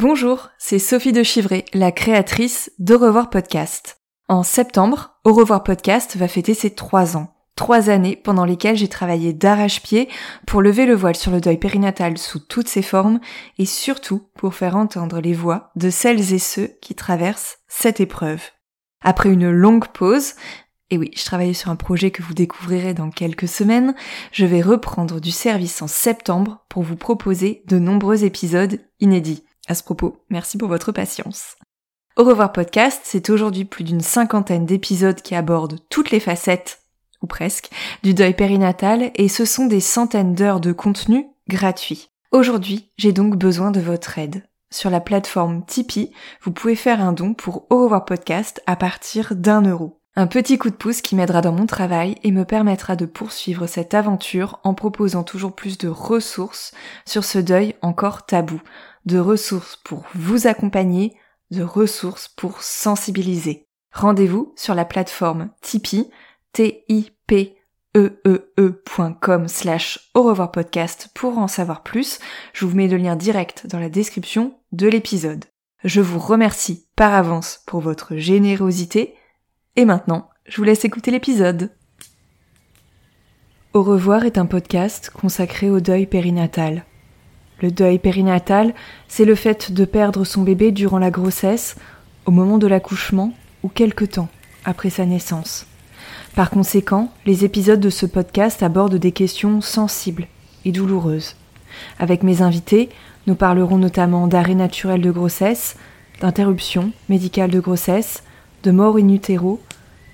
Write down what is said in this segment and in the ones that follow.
Bonjour, c'est Sophie de Chivray, la créatrice d'Au revoir podcast. En septembre, Au revoir podcast va fêter ses trois ans. Trois années pendant lesquelles j'ai travaillé d'arrache-pied pour lever le voile sur le deuil périnatal sous toutes ses formes et surtout pour faire entendre les voix de celles et ceux qui traversent cette épreuve. Après une longue pause, et oui, je travaillais sur un projet que vous découvrirez dans quelques semaines, je vais reprendre du service en septembre pour vous proposer de nombreux épisodes inédits. À ce propos, merci pour votre patience. Au revoir podcast, c'est aujourd'hui plus d'une cinquantaine d'épisodes qui abordent toutes les facettes, ou presque, du deuil périnatal et ce sont des centaines d'heures de contenu gratuit. Aujourd'hui, j'ai donc besoin de votre aide. Sur la plateforme Tipeee, vous pouvez faire un don pour Au revoir podcast à partir d'un euro. Un petit coup de pouce qui m'aidera dans mon travail et me permettra de poursuivre cette aventure en proposant toujours plus de ressources sur ce deuil encore tabou, de ressources pour vous accompagner, de ressources pour sensibiliser. Rendez-vous sur la plateforme Tipeee, t i p e au revoir podcast pour en savoir plus. Je vous mets le lien direct dans la description de l'épisode. Je vous remercie par avance pour votre générosité et maintenant, je vous laisse écouter l'épisode. Au revoir est un podcast consacré au deuil périnatal. Le deuil périnatal, c'est le fait de perdre son bébé durant la grossesse, au moment de l'accouchement ou quelque temps après sa naissance. Par conséquent, les épisodes de ce podcast abordent des questions sensibles et douloureuses. Avec mes invités, nous parlerons notamment d'arrêt naturel de grossesse, d'interruption médicale de grossesse, de mort in utero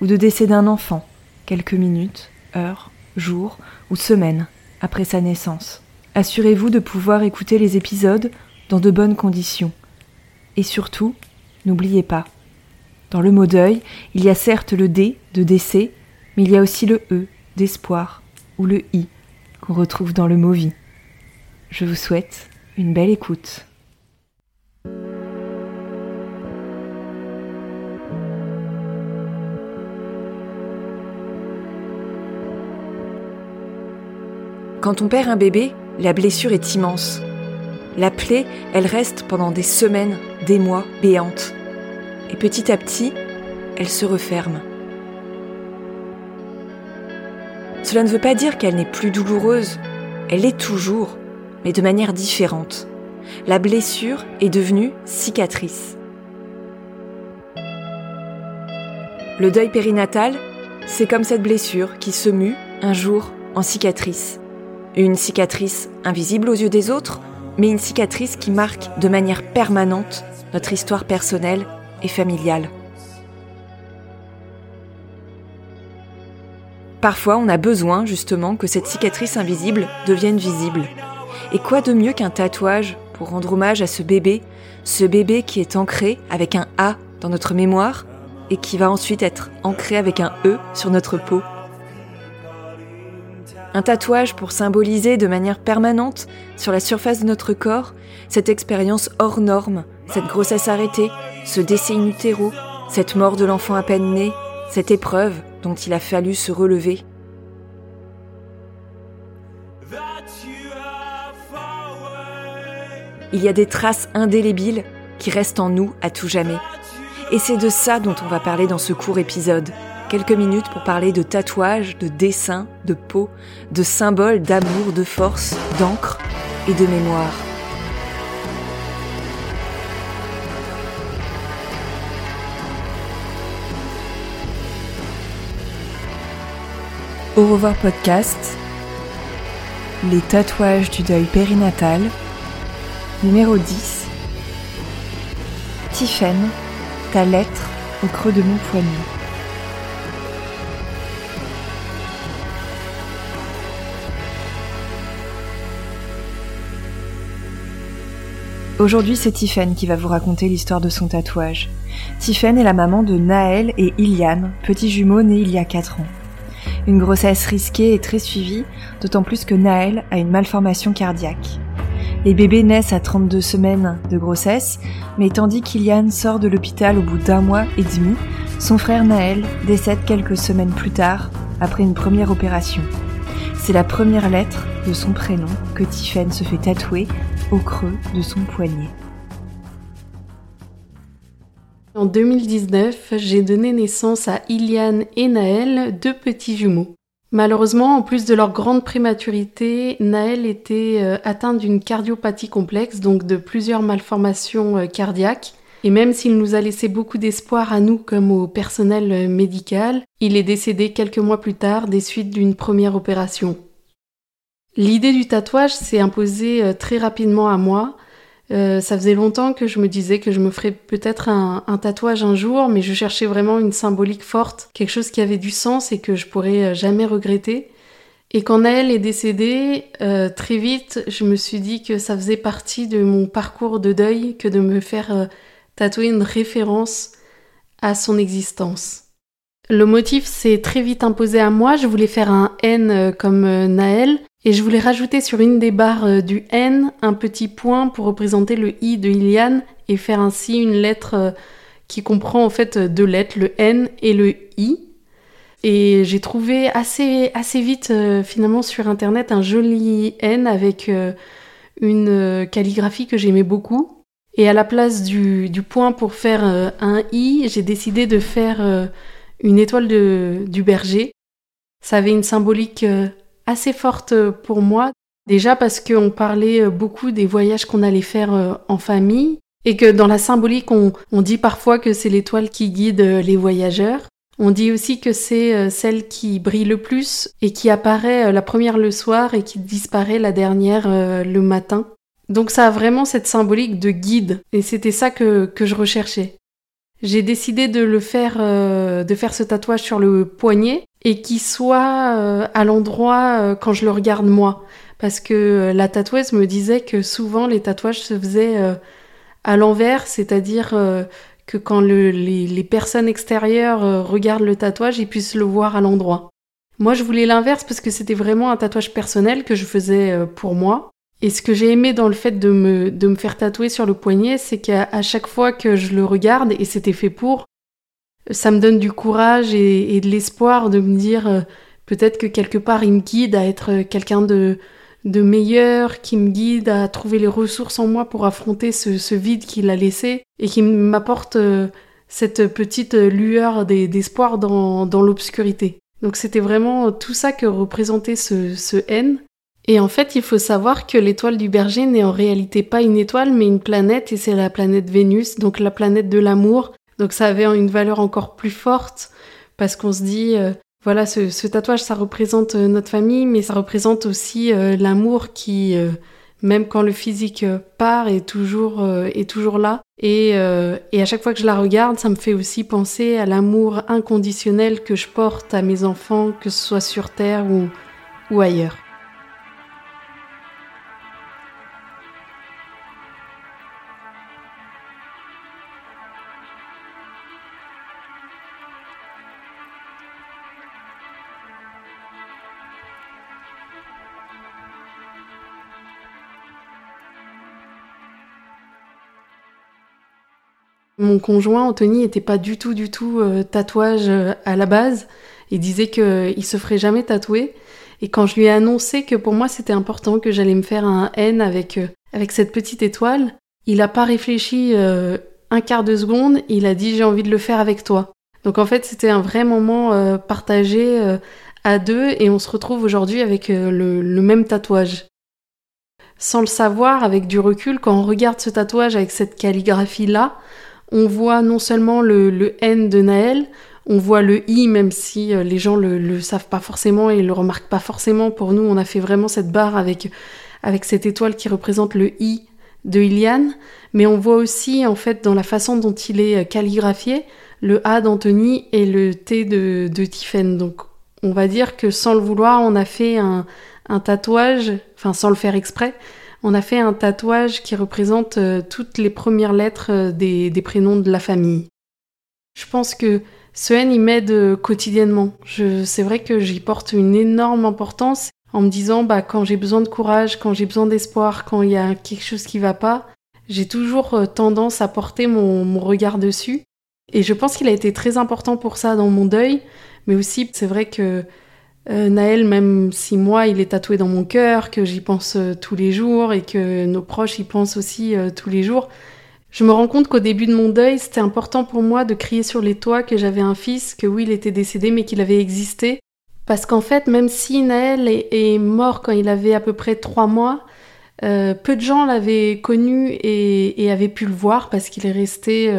ou de décès d'un enfant, quelques minutes, heures, jours ou semaines après sa naissance. Assurez-vous de pouvoir écouter les épisodes dans de bonnes conditions. Et surtout, n'oubliez pas, dans le mot deuil, il y a certes le D de décès, mais il y a aussi le E d'espoir ou le I qu'on retrouve dans le mot vie. Je vous souhaite une belle écoute. Quand on perd un bébé, la blessure est immense. La plaie, elle reste pendant des semaines, des mois, béante. Et petit à petit, elle se referme. Cela ne veut pas dire qu'elle n'est plus douloureuse. Elle est toujours, mais de manière différente. La blessure est devenue cicatrice. Le deuil périnatal, c'est comme cette blessure qui se mue un jour en cicatrice. Une cicatrice invisible aux yeux des autres, mais une cicatrice qui marque de manière permanente notre histoire personnelle et familiale. Parfois, on a besoin justement que cette cicatrice invisible devienne visible. Et quoi de mieux qu'un tatouage pour rendre hommage à ce bébé, ce bébé qui est ancré avec un A dans notre mémoire et qui va ensuite être ancré avec un E sur notre peau? Un tatouage pour symboliser de manière permanente, sur la surface de notre corps, cette expérience hors norme, cette grossesse arrêtée, ce décès in cette mort de l'enfant à peine né, cette épreuve dont il a fallu se relever. Il y a des traces indélébiles qui restent en nous à tout jamais. Et c'est de ça dont on va parler dans ce court épisode quelques minutes pour parler de tatouages, de dessins, de peau, de symboles d'amour, de force, d'encre et de mémoire. Au revoir podcast, les tatouages du deuil périnatal, numéro 10, Tiffen, ta lettre au creux de mon poignet. Aujourd'hui, c'est Tiffen qui va vous raconter l'histoire de son tatouage. Tiffen est la maman de Naël et Iliane, petits jumeaux nés il y a 4 ans. Une grossesse risquée et très suivie, d'autant plus que Naël a une malformation cardiaque. Les bébés naissent à 32 semaines de grossesse, mais tandis qu'Iliane sort de l'hôpital au bout d'un mois et demi, son frère Naël décède quelques semaines plus tard, après une première opération. C'est la première lettre de son prénom que Tiffen se fait tatouer au creux de son poignet. En 2019, j'ai donné naissance à Iliane et Naël, deux petits jumeaux. Malheureusement, en plus de leur grande prématurité, Naël était euh, atteint d'une cardiopathie complexe, donc de plusieurs malformations euh, cardiaques. Et même s'il nous a laissé beaucoup d'espoir à nous comme au personnel euh, médical, il est décédé quelques mois plus tard des suites d'une première opération. L'idée du tatouage s'est imposée euh, très rapidement à moi. Euh, ça faisait longtemps que je me disais que je me ferais peut-être un, tatouage un jour, mais je cherchais vraiment une symbolique forte, quelque chose qui avait du sens et que je pourrais euh, jamais regretter. Et quand Naël est décédée, très vite, je me suis dit que ça faisait partie de mon parcours de deuil que de me faire tatouer une référence à son existence. Le motif s'est très vite imposé à moi. Je voulais faire un N comme Naël, et je voulais rajouter sur une des barres euh, du N un petit point pour représenter le I de Iliane et faire ainsi une lettre euh, qui comprend en fait deux lettres, le N et le I. Et j'ai trouvé assez, assez vite euh, finalement sur internet un joli N avec une calligraphie que j'aimais beaucoup. Et à la place du, du point pour faire un I, j'ai décidé de faire une étoile de, du berger. Ça avait une symbolique assez forte euh, pour moi. Déjà parce qu'on parlait euh, beaucoup des voyages qu'on allait faire euh, en famille et que dans la symbolique, on, dit parfois que c'est l'étoile qui guide les voyageurs. On dit aussi que c'est celle qui brille le plus et qui apparaît la première le soir et qui disparaît la dernière le matin. Donc ça a vraiment cette symbolique de guide et c'était ça que, que je recherchais. J'ai décidé de le faire, de faire ce tatouage sur le poignet et qui soit euh, à l'endroit euh, quand je le regarde moi. Parce que euh, la tatoueuse me disait que souvent les tatouages se faisaient à l'envers, c'est-à-dire que quand les, personnes extérieures regardent le tatouage, ils puissent le voir à l'endroit. Moi, je voulais l'inverse parce que c'était vraiment un tatouage personnel que je faisais pour moi. Et ce que j'ai aimé dans le fait de me, de me faire tatouer sur le poignet, c'est qu'à chaque fois que je le regarde, et c'était fait pour, ça me donne du courage et, de l'espoir de me dire euh, peut-être que quelque part il me guide à être quelqu'un de, de meilleur, qui me guide à trouver les ressources en moi pour affronter ce, vide qu'il a laissé et qui m'apporte euh, cette petite lueur d'espoir dans, dans l'obscurité. Donc c'était vraiment tout ça que représentait ce, ce N. Et en fait, il faut savoir que l'étoile du berger n'est en réalité pas une étoile, mais une planète, et c'est la planète Vénus, donc la planète de l'amour, donc ça avait une valeur encore plus forte parce qu'on se dit, euh, voilà, ce, tatouage, ça représente euh, notre famille, mais ça représente aussi euh, l'amour qui, même quand le physique part, est toujours, est toujours là. Et, à chaque fois que je la regarde, ça me fait aussi penser à l'amour inconditionnel que je porte à mes enfants, que ce soit sur Terre ou ailleurs. Conjoint Anthony était pas du tout du tout euh, tatouage euh, à la base Il disait qu'il se ferait jamais tatouer. Et quand je lui ai annoncé que pour moi c'était important que j'allais me faire un N avec euh, avec cette petite étoile, il a pas réfléchi un quart de seconde. Il a dit j'ai envie de le faire avec toi. Donc en fait c'était un vrai moment partagé à deux et on se retrouve aujourd'hui avec le, le même tatouage sans le savoir, avec du recul, quand on regarde ce tatouage avec cette calligraphie-là, on voit non seulement le, N de Naël, on voit le I, même si euh, les gens le, le savent pas forcément et le remarquent pas forcément. Pour nous, on a fait vraiment cette barre avec, avec cette étoile qui représente le I de Iliane. Mais on voit aussi, en fait, dans la façon dont il est euh, calligraphié, le A d'Anthony et le T de, de Tiffen. Donc, on va dire que sans le vouloir, on a fait un, un tatouage, enfin, sans le faire exprès, on a fait un tatouage qui représente euh, toutes les premières lettres euh, des, prénoms de la famille. Je pense que ce N, il m'aide euh, quotidiennement. C'est vrai que j'y porte une énorme importance en me disant, bah, quand j'ai besoin de courage, quand j'ai besoin d'espoir, quand il y a quelque chose qui va pas, j'ai toujours tendance à porter mon, mon regard dessus. Et je pense qu'il a été très important pour ça dans mon deuil, mais aussi c'est vrai que euh, Naël, même si moi, il est tatoué dans mon cœur, que j'y pense euh, tous les jours et que nos proches y pensent aussi euh, tous les jours, je me rends compte qu'au début de mon deuil, c'était important pour moi de crier sur les toits que j'avais un fils, que oui, il était décédé, mais qu'il avait existé. Parce qu'en fait, même si Naël est, mort quand il avait à peu près trois mois, peu de gens l'avaient connu et, et, avaient pu le voir parce qu'il est resté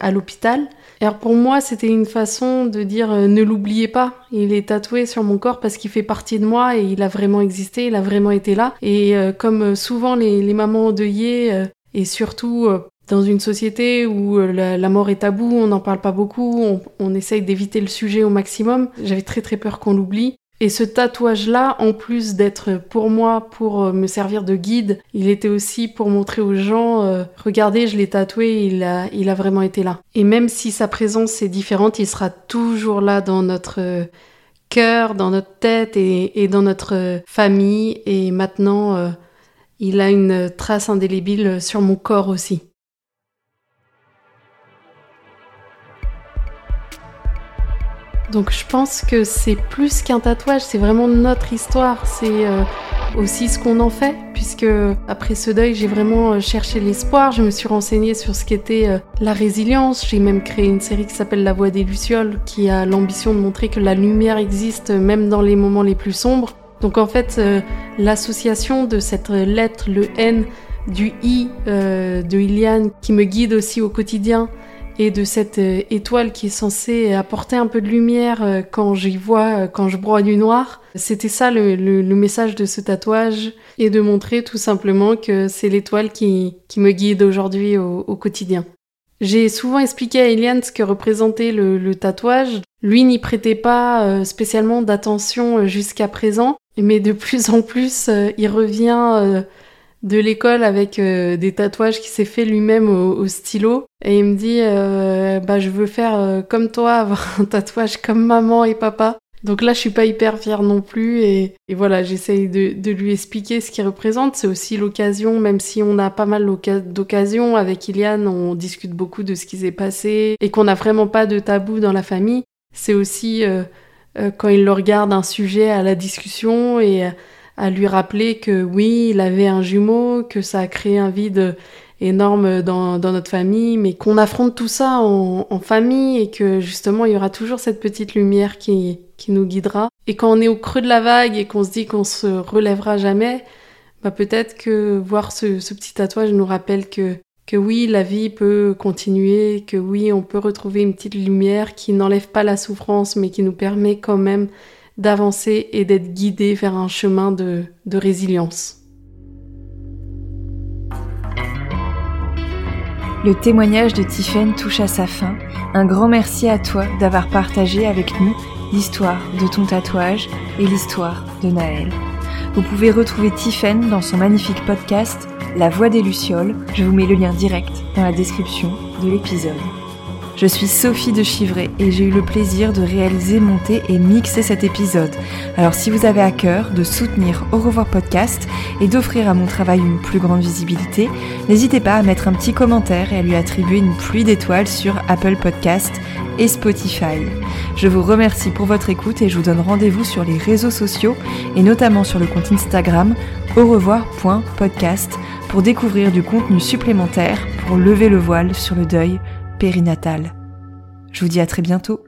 à l'hôpital. Alors pour moi, c'était une façon de dire euh, ne l'oubliez pas. Il est tatoué sur mon corps parce qu'il fait partie de moi et il a vraiment existé, il a vraiment été là. Et euh, comme euh, souvent les, les mamans endeuillées et surtout dans une société où la, mort est tabou, on n'en parle pas beaucoup, on, on essaye d'éviter le sujet au maximum. J'avais très très peur qu'on l'oublie. Et ce tatouage-là, en plus d'être pour moi, pour euh, me servir de guide, il était aussi pour montrer aux gens, euh, regardez, je l'ai tatoué, il a, il a vraiment été là. Et même si sa présence est différente, il sera toujours là dans notre euh, cœur, dans notre tête et, dans notre famille. Et maintenant, il a une trace indélébile sur mon corps aussi. Donc je pense que c'est plus qu'un tatouage, c'est vraiment notre histoire, c'est euh, aussi ce qu'on en fait, puisque après ce deuil, j'ai vraiment euh, cherché l'espoir, je me suis renseignée sur ce qu'était euh, la résilience, j'ai même créé une série qui s'appelle La Voix des Lucioles, qui a l'ambition de montrer que la lumière existe même dans les moments les plus sombres. Donc en fait, l'association de cette lettre, le N, du I de Iliane, qui me guide aussi au quotidien, et de cette euh, étoile qui est censée apporter un peu de lumière euh, quand j'y vois, euh, quand je broie du noir. C'était ça le, message de ce tatouage et de montrer tout simplement que c'est l'étoile qui, qui me guide aujourd'hui au, quotidien. J'ai souvent expliqué à Eliane ce que représentait le, tatouage. Lui n'y prêtait pas spécialement d'attention jusqu'à présent, mais de plus en plus, il revient de l'école avec euh, des tatouages qui s'est fait lui-même au, stylo. Et il me dit euh, bah je veux faire euh, comme toi avoir un tatouage comme maman et papa. Donc là je suis pas hyper fière non plus. Et, voilà j'essaye de, lui expliquer ce qu'il représente. C'est aussi l'occasion même si on a pas mal d'occasions avec Iliane on discute beaucoup de ce qui s'est passé et qu'on n'a vraiment pas de tabou dans la famille. C'est aussi quand il le regarde un sujet à la discussion et à lui rappeler que oui, il avait un jumeau, que ça a créé un vide énorme dans, dans notre famille, mais qu'on affronte tout ça en, famille et que justement il y aura toujours cette petite lumière qui, qui nous guidera. Et quand on est au creux de la vague et qu'on se dit qu'on se relèvera jamais, bah peut-être que voir ce, ce petit tatouage nous rappelle que que oui, la vie peut continuer, que oui, on peut retrouver une petite lumière qui n'enlève pas la souffrance, mais qui nous permet quand même d'avancer et d'être guidé vers un chemin de, résilience. Le témoignage de Tiffen touche à sa fin. Un grand merci à toi d'avoir partagé avec nous l'histoire de ton tatouage et l'histoire de Naël. Vous pouvez retrouver Tiffen dans son magnifique podcast La Voix des Lucioles. Je vous mets le lien direct dans la description de l'épisode. Je suis Sophie de Chivray et j'ai eu le plaisir de réaliser, monter et mixer cet épisode. Alors si vous avez à cœur de soutenir Au revoir podcast et d'offrir à mon travail une plus grande visibilité, n'hésitez pas à mettre un petit commentaire et à lui attribuer une pluie d'étoiles sur Apple Podcast et Spotify. Je vous remercie pour votre écoute et je vous donne rendez-vous sur les réseaux sociaux et notamment sur le compte Instagram au revoir.podcast pour découvrir du contenu supplémentaire pour lever le voile sur le deuil périnatal. Je vous dis à très bientôt.